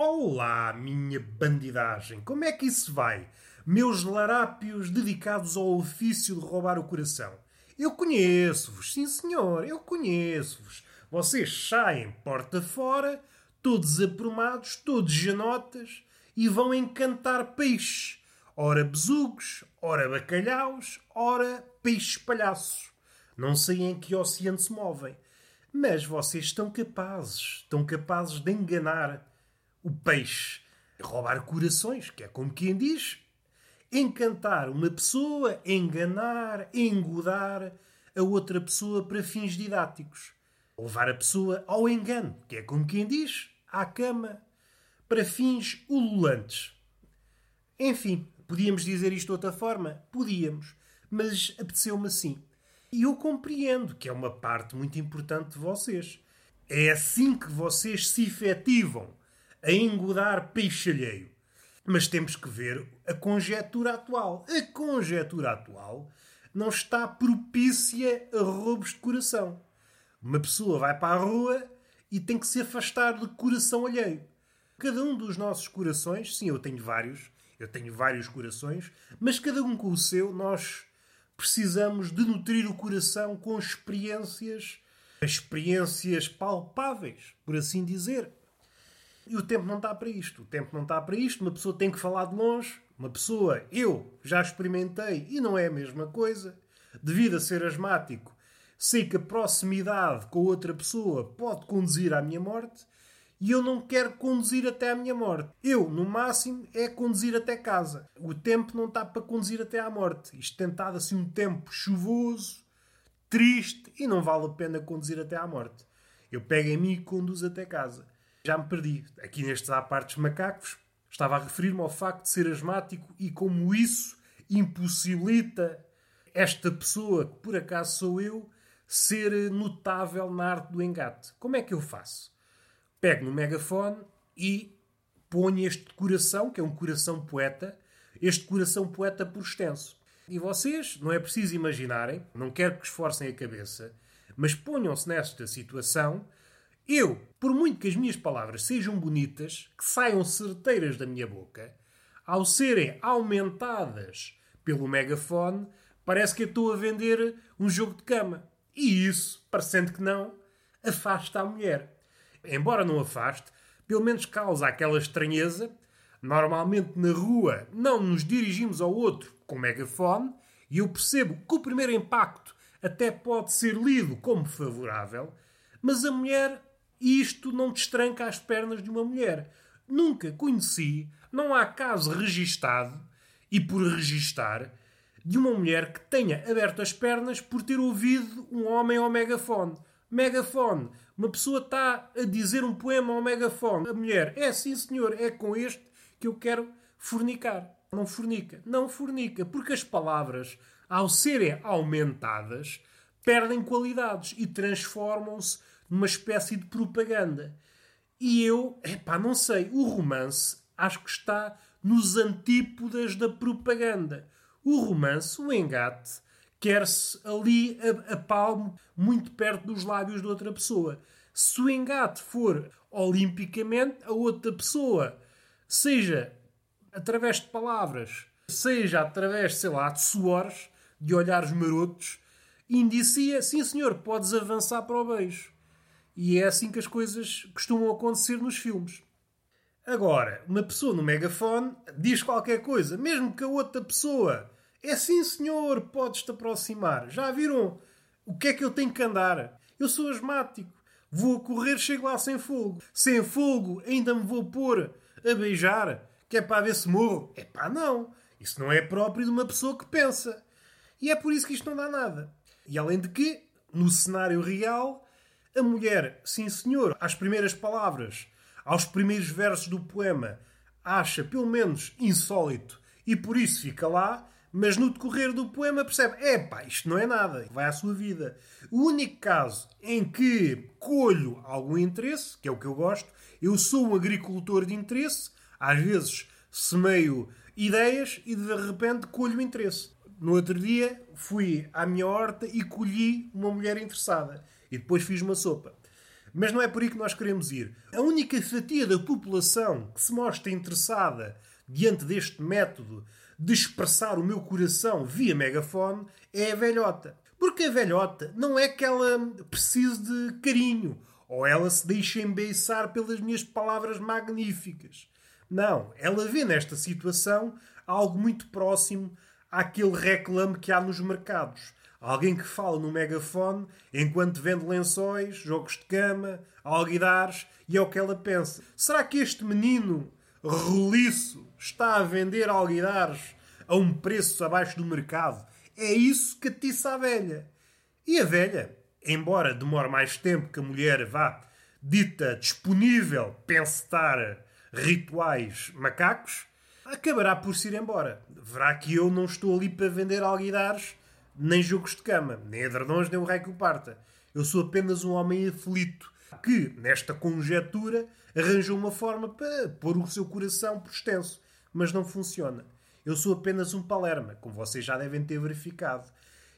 Olá, minha bandidagem, como é que isso vai? Meus larápios dedicados ao ofício de roubar o coração. Eu conheço-vos, sim senhor, eu conheço-vos. Vocês saem porta fora, todos aprumados, todos janotas, e vão encantar peixes. Ora besugos, ora bacalhaus, ora peixes palhaços. Não sei em que oceano se movem. Mas vocês estão capazes, estão capazes de enganar o peixe, roubar corações, que é como quem diz, encantar uma pessoa, enganar, engodar a outra pessoa para fins didáticos. Levar a pessoa ao engano, que é como quem diz, à cama, para fins ululantes. Enfim, podíamos dizer isto de outra forma? Podíamos, mas apeteceu-me assim. E eu compreendo que é uma parte muito importante de vocês. É assim que vocês se efetivam a engodar peixe alheio. Mas temos que ver a conjetura atual. A conjetura atual não está propícia a roubos de coração. Uma pessoa vai para a rua e tem que se afastar do coração alheio. Cada um dos nossos corações, sim, eu tenho vários, eu tenho vários corações, mas cada um com o seu, nós precisamos de nutrir o coração com experiências, experiências palpáveis, por assim dizer. E o tempo não está para isto. O tempo não está para isto. Uma pessoa tem que falar de longe. Uma pessoa, eu já experimentei e não é a mesma coisa. Devido a ser asmático, sei que a proximidade com outra pessoa pode conduzir à minha morte e eu não quero conduzir até à minha morte. Eu, no máximo, é conduzir até casa. O tempo não está para conduzir até à morte. Isto tem estado assim um tempo chuvoso, triste e não vale a pena conduzir até à morte. Eu pego em mim e conduzo até casa. Já me perdi. Aqui nestes apartes macacos, estava a referir-me ao facto de ser asmático e como isso impossibilita esta pessoa, que por acaso sou eu, ser notável na arte do engate. Como é que eu faço? pego no megafone e ponho este coração, que é um coração poeta, este coração poeta por extenso. E vocês, não é preciso imaginarem, não quero que esforcem a cabeça, mas ponham-se nesta situação. Eu, por muito que as minhas palavras sejam bonitas, que saiam certeiras da minha boca, ao serem aumentadas pelo megafone, parece que eu estou a vender um jogo de cama. E isso, parecendo que não, afasta a mulher embora não afaste, pelo menos causa aquela estranheza. Normalmente na rua não nos dirigimos ao outro com megafone e eu percebo que o primeiro impacto até pode ser lido como favorável, mas a mulher, isto não destranca as pernas de uma mulher. Nunca conheci, não há caso registado, e por registar, de uma mulher que tenha aberto as pernas por ter ouvido um homem ao megafone. Megafone. Uma pessoa está a dizer um poema ao megafone. A mulher, é sim senhor, é com este que eu quero fornicar. Não fornica. Não fornica. Porque as palavras, ao serem aumentadas, perdem qualidades e transformam-se numa espécie de propaganda. E eu, epá, não sei, o romance acho que está nos antípodas da propaganda. O romance, o engate, quer-se ali a, a palmo, muito perto dos lábios de outra pessoa. Se o engate for olimpicamente, a outra pessoa, seja através de palavras, seja através, sei lá, de suores, de olhares marotos, indicia, sim senhor, podes avançar para o beijo. E é assim que as coisas costumam acontecer nos filmes. Agora, uma pessoa no megafone diz qualquer coisa, mesmo que a outra pessoa é sim, senhor, podes-te aproximar. Já viram o que é que eu tenho que andar? Eu sou asmático. Vou correr, chego lá sem fogo. Sem fogo, ainda me vou pôr a beijar, que é para ver se morro. É pá, não. Isso não é próprio de uma pessoa que pensa. E é por isso que isto não dá nada. E além de que, no cenário real, a mulher, sim senhor, às primeiras palavras, aos primeiros versos do poema, acha pelo menos insólito e por isso fica lá, mas no decorrer do poema percebe: é pá, isto não é nada, vai à sua vida. O único caso em que colho algum interesse, que é o que eu gosto, eu sou um agricultor de interesse, às vezes semeio ideias e de repente colho interesse. No outro dia fui à minha horta e colhi uma mulher interessada e depois fiz uma sopa. Mas não é por aí que nós queremos ir. A única fatia da população que se mostra interessada diante deste método de expressar o meu coração via megafone é a velhota. Porque a velhota não é que ela precise de carinho ou ela se deixe embeiçar pelas minhas palavras magníficas. Não, ela vê nesta situação algo muito próximo àquele reclame que há nos mercados. Alguém que fala no megafone enquanto vende lençóis, jogos de cama, alguidares e é o que ela pensa. Será que este menino roliço está a vender alguidares a um preço abaixo do mercado? É isso que atiça a velha. E a velha, embora demore mais tempo que a mulher vá dita disponível pensar rituais macacos, acabará por se ir embora. Verá que eu não estou ali para vender alguidares nem jogos de cama, nem edredons, nem o rei que o parta. Eu sou apenas um homem aflito que, nesta conjetura, arranjou uma forma para pôr o seu coração por extenso. Mas não funciona. Eu sou apenas um palerma, como vocês já devem ter verificado.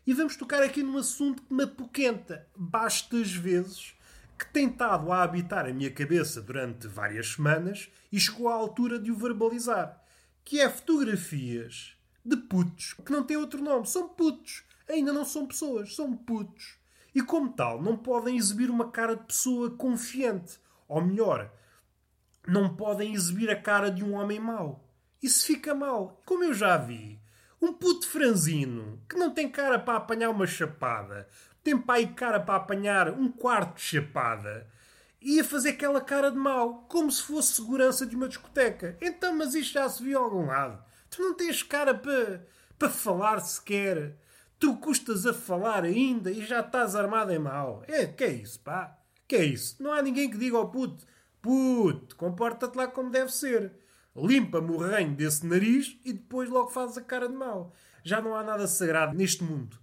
E vamos tocar aqui num assunto que me apoquenta bastas vezes, que tem estado a habitar a minha cabeça durante várias semanas e chegou à altura de o verbalizar. Que é fotografias de putos, que não têm outro nome, são putos ainda não são pessoas, são putos. E como tal, não podem exibir uma cara de pessoa confiante. Ou melhor, não podem exibir a cara de um homem mau. Isso fica mal. Como eu já vi, um puto franzino que não tem cara para apanhar uma chapada, tem pai cara para apanhar um quarto de chapada, ia fazer aquela cara de mau, como se fosse segurança de uma discoteca. Então, mas isto já se viu a algum lado. Tu não tens cara para, para falar sequer. Tu custas a falar ainda e já estás armado em mal. É, que é isso, pá? Que é isso? Não há ninguém que diga ao puto, puto, comporta-te lá como deve ser. Limpa-me o reino desse nariz e depois logo fazes a cara de mal. Já não há nada sagrado neste mundo.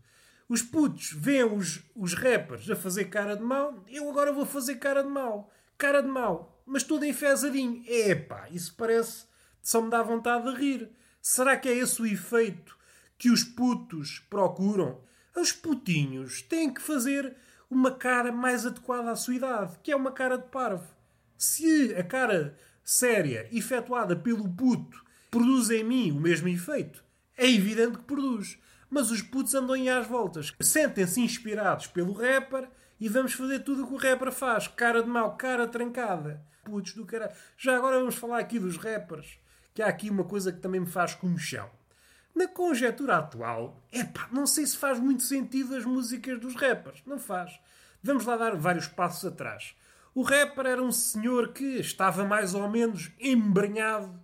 Os putos veem os, os rappers a fazer cara de mal, eu agora vou fazer cara de mal. Cara de mal, mas todo enfesadinho. Epá, isso parece. só me dá vontade de rir. Será que é esse o efeito que os putos procuram, os putinhos têm que fazer uma cara mais adequada à sua idade, que é uma cara de parvo. Se a cara séria efetuada pelo puto produz em mim o mesmo efeito, é evidente que produz. Mas os putos andam em às voltas. Sentem-se inspirados pelo rapper e vamos fazer tudo o que o rapper faz. Cara de mau, cara trancada. Putos do caralho. Já agora vamos falar aqui dos rappers, que há aqui uma coisa que também me faz comichão. Na conjetura atual, epá, não sei se faz muito sentido as músicas dos rappers. Não faz. Vamos lá dar vários passos atrás. O rapper era um senhor que estava mais ou menos embrenhado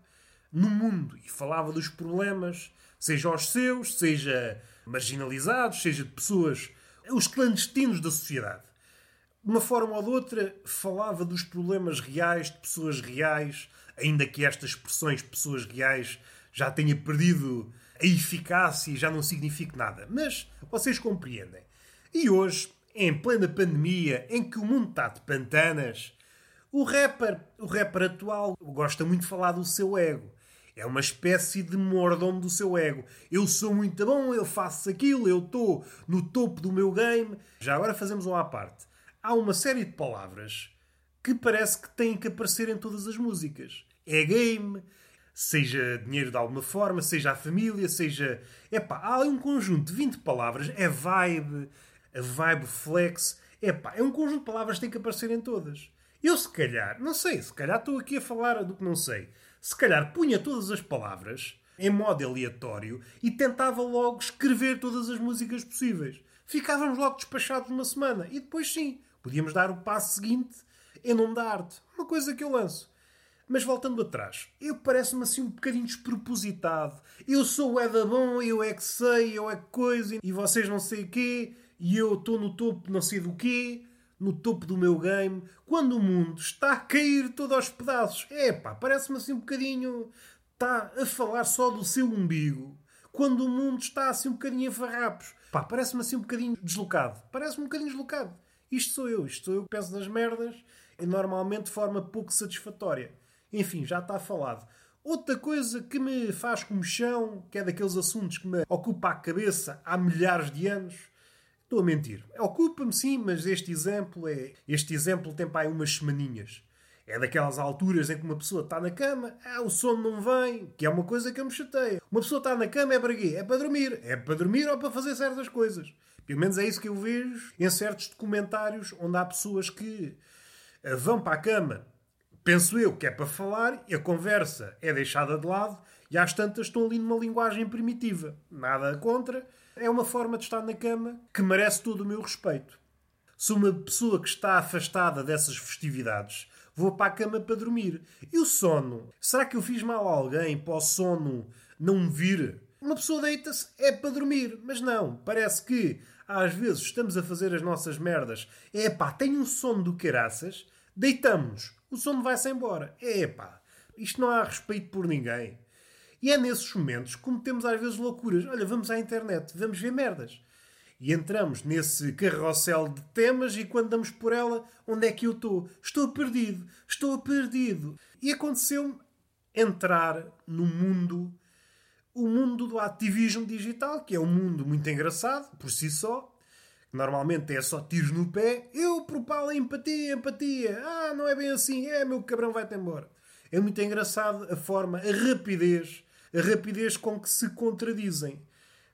no mundo e falava dos problemas, seja os seus, seja marginalizados, seja de pessoas, os clandestinos da sociedade. De uma forma ou de outra, falava dos problemas reais, de pessoas reais, ainda que estas expressões pessoas reais já tenha perdido a eficácia já não significa nada. Mas vocês compreendem. E hoje, em plena pandemia, em que o mundo está de pantanas, o rapper, o rapper atual gosta muito de falar do seu ego. É uma espécie de mordomo do seu ego. Eu sou muito bom, eu faço aquilo, eu estou no topo do meu game. Já agora fazemos uma à parte. Há uma série de palavras que parece que têm que aparecer em todas as músicas. É game, seja dinheiro de alguma forma, seja a família, seja. Epá, há ali um conjunto de 20 palavras, é vibe, a vibe flex. Epá, é um conjunto de palavras que tem que aparecer em todas. Eu, se calhar, não sei, se calhar estou aqui a falar do que não sei. Se calhar punha todas as palavras em modo aleatório e tentava logo escrever todas as músicas possíveis. Ficávamos logo despachados uma semana e depois sim, podíamos dar o passo seguinte em nome da arte. Uma coisa que eu lanço. Mas voltando atrás, eu parece-me assim um bocadinho despropositado. Eu sou o Eda Bom, eu é que sei, eu é que coisa, e vocês não sei o quê, e eu estou no topo não sei do quê, no topo do meu game, quando o mundo está a cair todo aos pedaços. É pá, parece-me assim um bocadinho. Está a falar só do seu umbigo, quando o mundo está assim um bocadinho a farrapos. Pá, parece-me assim um bocadinho deslocado. Parece-me um bocadinho deslocado. Isto sou eu, isto sou eu que peço nas merdas, e normalmente de forma pouco satisfatória. Enfim, já está falado. Outra coisa que me faz comichão, que é daqueles assuntos que me ocupa a cabeça há milhares de anos, Estou a mentir. Ocupa-me sim, mas este exemplo é. Este exemplo tem para aí umas semaninhas. É daquelas alturas em que uma pessoa está na cama, ah, o sono não vem, que é uma coisa que me chateia. Uma pessoa está na cama é para quê? É para dormir. É para dormir ou para fazer certas coisas. Pelo menos é isso que eu vejo em certos documentários onde há pessoas que eh, vão para a cama, penso eu, que é para falar, a conversa é deixada de lado, e às tantas estão ali numa linguagem primitiva. Nada contra. É uma forma de estar na cama que merece todo o meu respeito. Sou uma pessoa que está afastada dessas festividades vou para a cama para dormir. E o sono? Será que eu fiz mal a alguém para o sono não vir? Uma pessoa deita-se é para dormir, mas não. Parece que às vezes estamos a fazer as nossas merdas. É pá, tenho um sono do caraças, deitamos, o sono vai-se embora. É pá, isto não há respeito por ninguém. E é nesses momentos que cometemos às vezes loucuras. Olha, vamos à internet, vamos ver merdas. E entramos nesse carrossel de temas e quando damos por ela, onde é que eu estou? Estou perdido, estou perdido. E aconteceu-me entrar no mundo, o mundo do ativismo digital, que é um mundo muito engraçado por si só. Normalmente é só tiros no pé. Eu propalo a empatia, empatia. Ah, não é bem assim. É, meu cabrão, vai-te embora. É muito engraçado a forma, a rapidez, a rapidez com que se contradizem.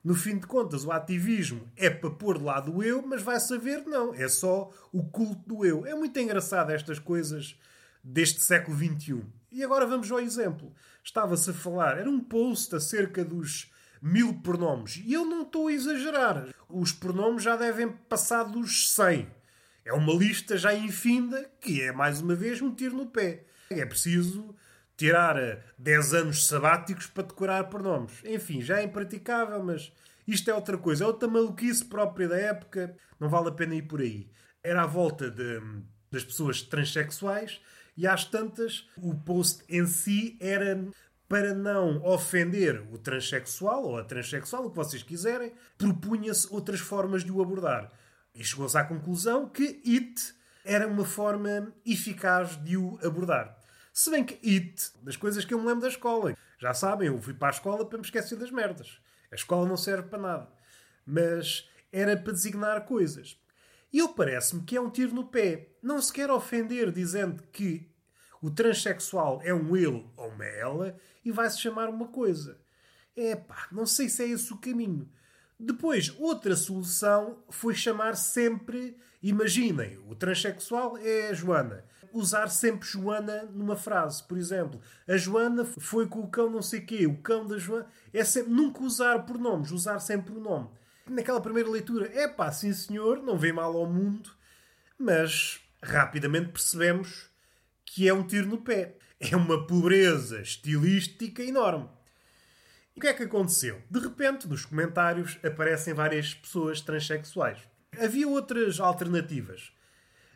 No fim de contas, o ativismo é para pôr de lado o eu, mas vai saber não. É só o culto do eu. É muito engraçado estas coisas deste século XXI. E agora vamos ao exemplo. Estava-se a falar, era um post acerca dos mil pronomes. E eu não estou a exagerar. Os pronomes já devem passar dos 100. É uma lista já infinda que é, mais uma vez, um tiro no pé. É preciso tirar 10 anos sabáticos para decorar pronomes. Enfim, já é impraticável, mas isto é outra coisa. É outra maluquice própria da época. Não vale a pena ir por aí. Era à volta de, das pessoas transexuais e às tantas o post em si era para não ofender o transexual ou a transexual, o que vocês quiserem, propunha-se outras formas de o abordar. E chegou-se à conclusão que IT era uma forma eficaz de o abordar. Se bem que IT, das coisas que eu me lembro da escola. Já sabem, eu fui para a escola para me esquecer das merdas. A escola não serve para nada. Mas era para designar coisas. E eu parece-me que é um tiro no pé. Não se quer ofender dizendo que o transexual é um ele ou uma ela e vai-se chamar uma coisa. É pá, não sei se é esse o caminho. Depois, outra solução foi chamar sempre, imaginem, o transexual é a Joana usar sempre Joana numa frase. Por exemplo, a Joana foi com o cão não sei quê, o cão da Joana. É sempre, nunca usar pronomes, usar sempre o nome. Naquela primeira leitura, é pá, sim senhor, não vê mal ao mundo, mas rapidamente percebemos que é um tiro no pé. É uma pobreza estilística enorme. O que é que aconteceu? De repente, nos comentários aparecem várias pessoas transexuais. Havia outras alternativas.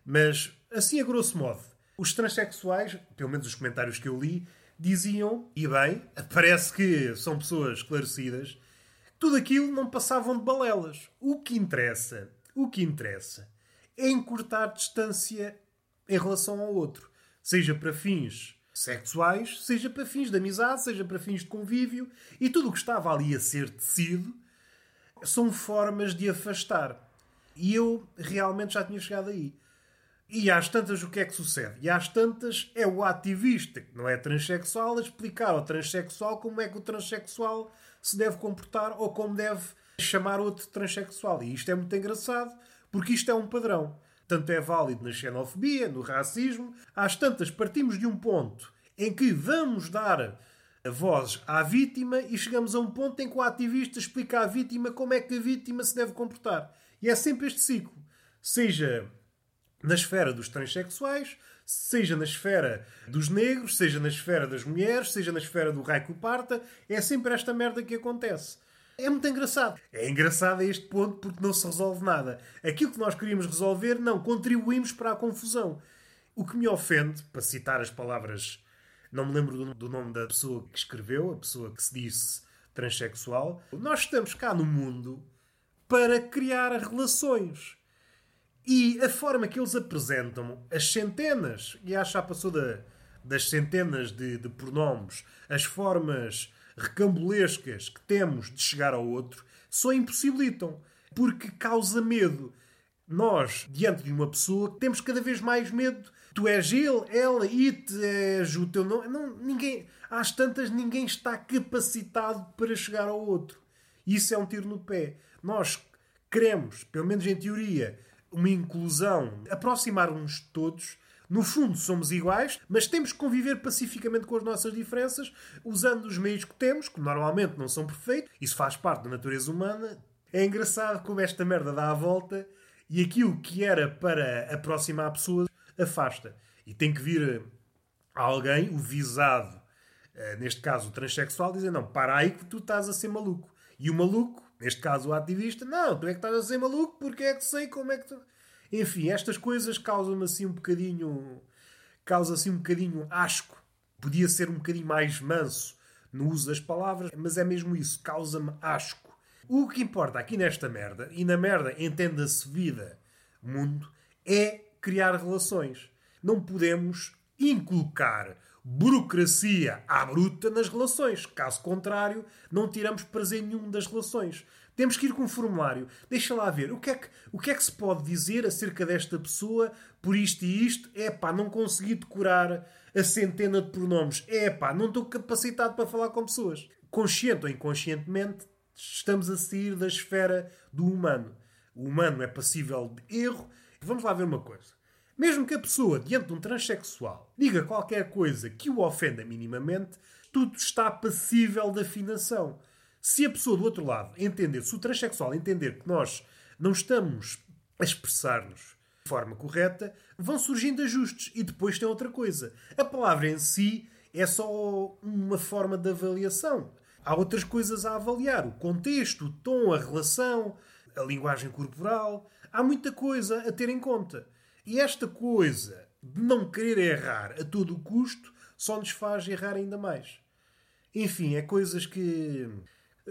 Mas, assim a grosso modo, os transexuais, pelo menos os comentários que eu li, diziam, e bem, parece que são pessoas esclarecidas, tudo aquilo não passavam de balelas. O que interessa, o que interessa, é encurtar distância em relação ao outro. Seja para fins sexuais, seja para fins de amizade, seja para fins de convívio, e tudo o que estava ali a ser tecido são formas de afastar. E eu realmente já tinha chegado aí. E às tantas, o que é que sucede? E às tantas, é o ativista, que não é transexual, a explicar ao transexual como é que o transexual se deve comportar ou como deve chamar outro transexual. E isto é muito engraçado, porque isto é um padrão. Tanto é válido na xenofobia, no racismo. Às tantas, partimos de um ponto em que vamos dar a voz à vítima e chegamos a um ponto em que o ativista explica à vítima como é que a vítima se deve comportar. E é sempre este ciclo. Seja na esfera dos transexuais, seja na esfera dos negros, seja na esfera das mulheres, seja na esfera do Raico Parta, é sempre esta merda que acontece. É muito engraçado. É engraçado a este ponto porque não se resolve nada. Aquilo que nós queríamos resolver, não, contribuímos para a confusão. O que me ofende, para citar as palavras, não me lembro do nome da pessoa que escreveu, a pessoa que se disse transexual, nós estamos cá no mundo para criar relações. E a forma que eles apresentam as centenas, e acho que já passou da, das centenas de, de pronomes, as formas recambulescas que temos de chegar ao outro, só impossibilitam. porque causa medo. Nós, diante de uma pessoa, temos cada vez mais medo. Tu és ele, ela, it, és o teu nome. Não, ninguém, às tantas, ninguém está capacitado para chegar ao outro. Isso é um tiro no pé. Nós queremos, pelo menos em teoria, uma inclusão, aproximar-nos de todos. No fundo, somos iguais, mas temos que conviver pacificamente com as nossas diferenças, usando os meios que temos, que normalmente não são perfeitos. Isso faz parte da natureza humana. É engraçado como esta merda dá a volta e aquilo que era para aproximar pessoas afasta. E tem que vir alguém, o visado, eh, neste caso o transexual, dizer: Não, para aí que tu estás a ser maluco. E o maluco, neste caso o ativista, não, tu é que estás a ser maluco porque é que sei como é que tu. Enfim, estas coisas causam-me assim um bocadinho. causa assim um bocadinho asco. Podia ser um bocadinho mais manso no uso das palavras, mas é mesmo isso, causa-me asco. O que importa aqui nesta merda, e na merda entenda-se vida, mundo, é criar relações. Não podemos inculcar burocracia à bruta nas relações. Caso contrário, não tiramos prazer nenhum das relações. Temos que ir com um formulário. Deixa lá ver o que, é que, o que é que se pode dizer acerca desta pessoa por isto e isto. É pá, não consegui decorar a centena de pronomes. É pá, não estou capacitado para falar com pessoas. Consciente ou inconscientemente, estamos a sair da esfera do humano. O humano é passível de erro. Vamos lá ver uma coisa. Mesmo que a pessoa, diante de um transexual, diga qualquer coisa que o ofenda minimamente, tudo está passível de afinação. Se a pessoa do outro lado entender, se o transexual entender que nós não estamos a expressar-nos de forma correta, vão surgindo ajustes. E depois tem outra coisa. A palavra em si é só uma forma de avaliação. Há outras coisas a avaliar: o contexto, o tom, a relação, a linguagem corporal. Há muita coisa a ter em conta. E esta coisa de não querer errar a todo o custo só nos faz errar ainda mais. Enfim, é coisas que.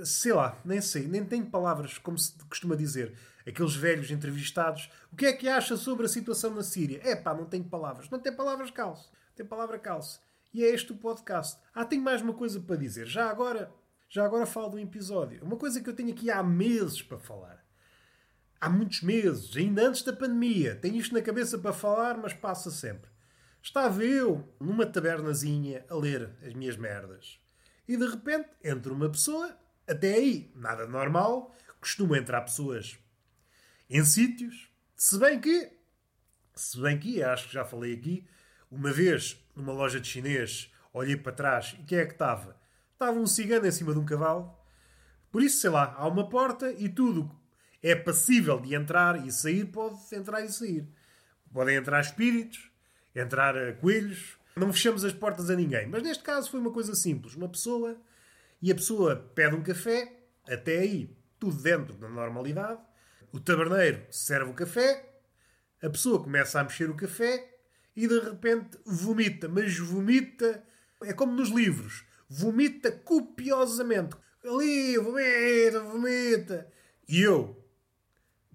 Sei lá, nem sei, nem tenho palavras, como se costuma dizer. Aqueles velhos entrevistados. O que é que acha sobre a situação na Síria? É pá, não tenho palavras. Não tem palavras calço. Tem palavra calço. E é este o podcast. Ah, tenho mais uma coisa para dizer. Já agora, já agora falo de um episódio. Uma coisa que eu tenho aqui há meses para falar. Há muitos meses, ainda antes da pandemia. Tenho isto na cabeça para falar, mas passa sempre. Estava eu numa tabernazinha a ler as minhas merdas. E de repente entra uma pessoa, até aí, nada normal, costuma entrar pessoas em sítios, se bem que, se bem que, acho que já falei aqui, uma vez numa loja de chinês, olhei para trás e quem é que estava? estava um cigano em cima de um cavalo. Por isso, sei lá, há uma porta e tudo é passível de entrar e sair, pode entrar e sair. Podem entrar espíritos, entrar eh, coelhos. Não fechamos as portas a ninguém. Mas neste caso foi uma coisa simples. Uma pessoa e a pessoa pede um café, até aí tudo dentro da normalidade. O taberneiro serve o café, a pessoa começa a mexer o café e de repente vomita. Mas vomita. É como nos livros vomita copiosamente. Ali, vomita, vomita. E eu,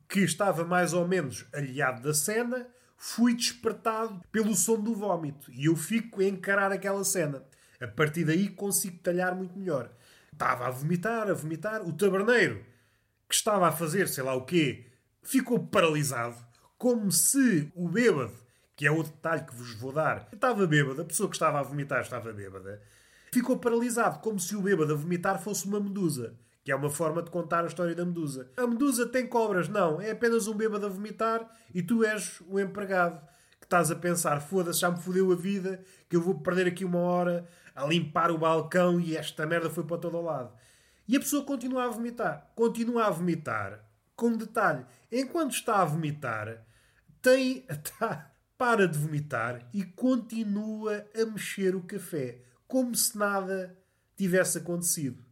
que estava mais ou menos aliado da cena, fui despertado pelo som do vómito. E eu fico a encarar aquela cena. A partir daí consigo talhar muito melhor. Estava a vomitar, a vomitar. O taberneiro, que estava a fazer sei lá o quê, ficou paralisado. Como se o bêbado, que é o detalhe que vos vou dar, estava bêbado, a pessoa que estava a vomitar estava bêbada ficou paralisado, como se o bêbado a vomitar fosse uma medusa. Que é uma forma de contar a história da medusa. A medusa tem cobras, não. É apenas um bêbado a vomitar e tu és o empregado estás a pensar: foda-se, já me fodeu a vida, que eu vou perder aqui uma hora a limpar o balcão e esta merda foi para todo lado. E a pessoa continua a vomitar. Continua a vomitar. Com detalhe: enquanto está a vomitar, tem. Tá, para de vomitar e continua a mexer o café como se nada tivesse acontecido.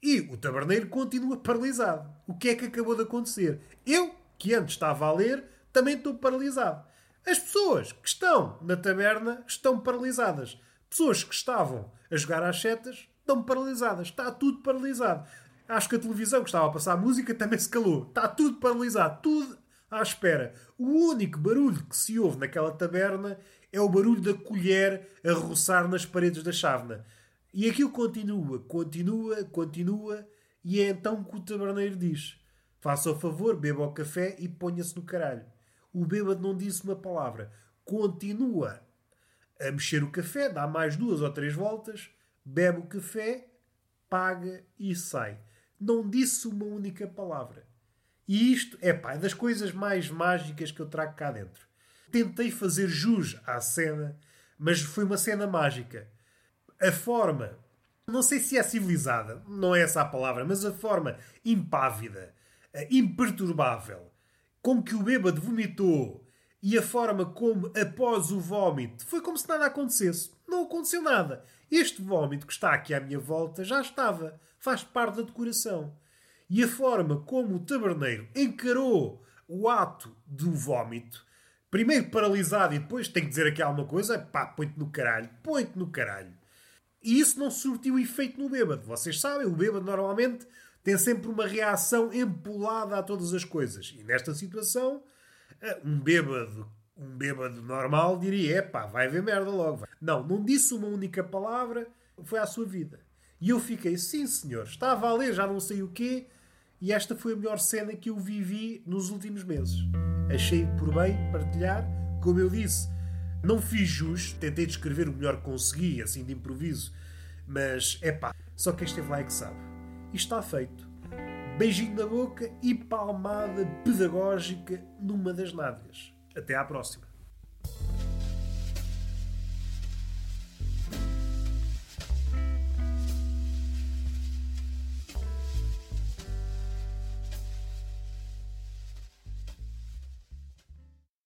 E o taberneiro continua paralisado. O que é que acabou de acontecer? Eu, que antes estava a ler, também estou paralisado. As pessoas que estão na taberna estão paralisadas. Pessoas que estavam a jogar às setas estão paralisadas. Está tudo paralisado. Acho que a televisão que estava a passar a música também se calou. Está tudo paralisado. Tudo à espera. O único barulho que se ouve naquela taberna é o barulho da colher a roçar nas paredes da chávena. E aquilo continua, continua, continua, e é então que o taberneiro diz: Faça o favor, beba o café e ponha-se no caralho. O bêbado não disse uma palavra. Continua a mexer o café, dá mais duas ou três voltas, bebe o café, paga e sai. Não disse uma única palavra. E isto é pá, é das coisas mais mágicas que eu trago cá dentro. Tentei fazer jus à cena, mas foi uma cena mágica. A forma, não sei se é civilizada, não é essa a palavra, mas a forma impávida, imperturbável, com que o bêbado vomitou e a forma como, após o vómito, foi como se nada acontecesse. Não aconteceu nada. Este vómito que está aqui à minha volta já estava. Faz parte da decoração. E a forma como o taberneiro encarou o ato do vómito, primeiro paralisado e depois tem que dizer aqui alguma coisa, pá, põe-te no caralho, põe-te no caralho. E isso não surtiu efeito no bêbado. Vocês sabem, o bêbado normalmente tem sempre uma reação empolada a todas as coisas. E nesta situação, eh, um bêbado, um bêbado normal diria: é pá, vai ver merda logo. Não, não disse uma única palavra, foi à sua vida. E eu fiquei, sim senhor, estava a ler já não sei o quê, e esta foi a melhor cena que eu vivi nos últimos meses. Achei por bem partilhar, como eu disse, não fiz jus, tentei descrever o melhor que consegui, assim de improviso, mas é pá, só quem esteve lá é que sabe. E está feito. Beijinho na boca e palmada pedagógica numa das nádegas. Até à próxima.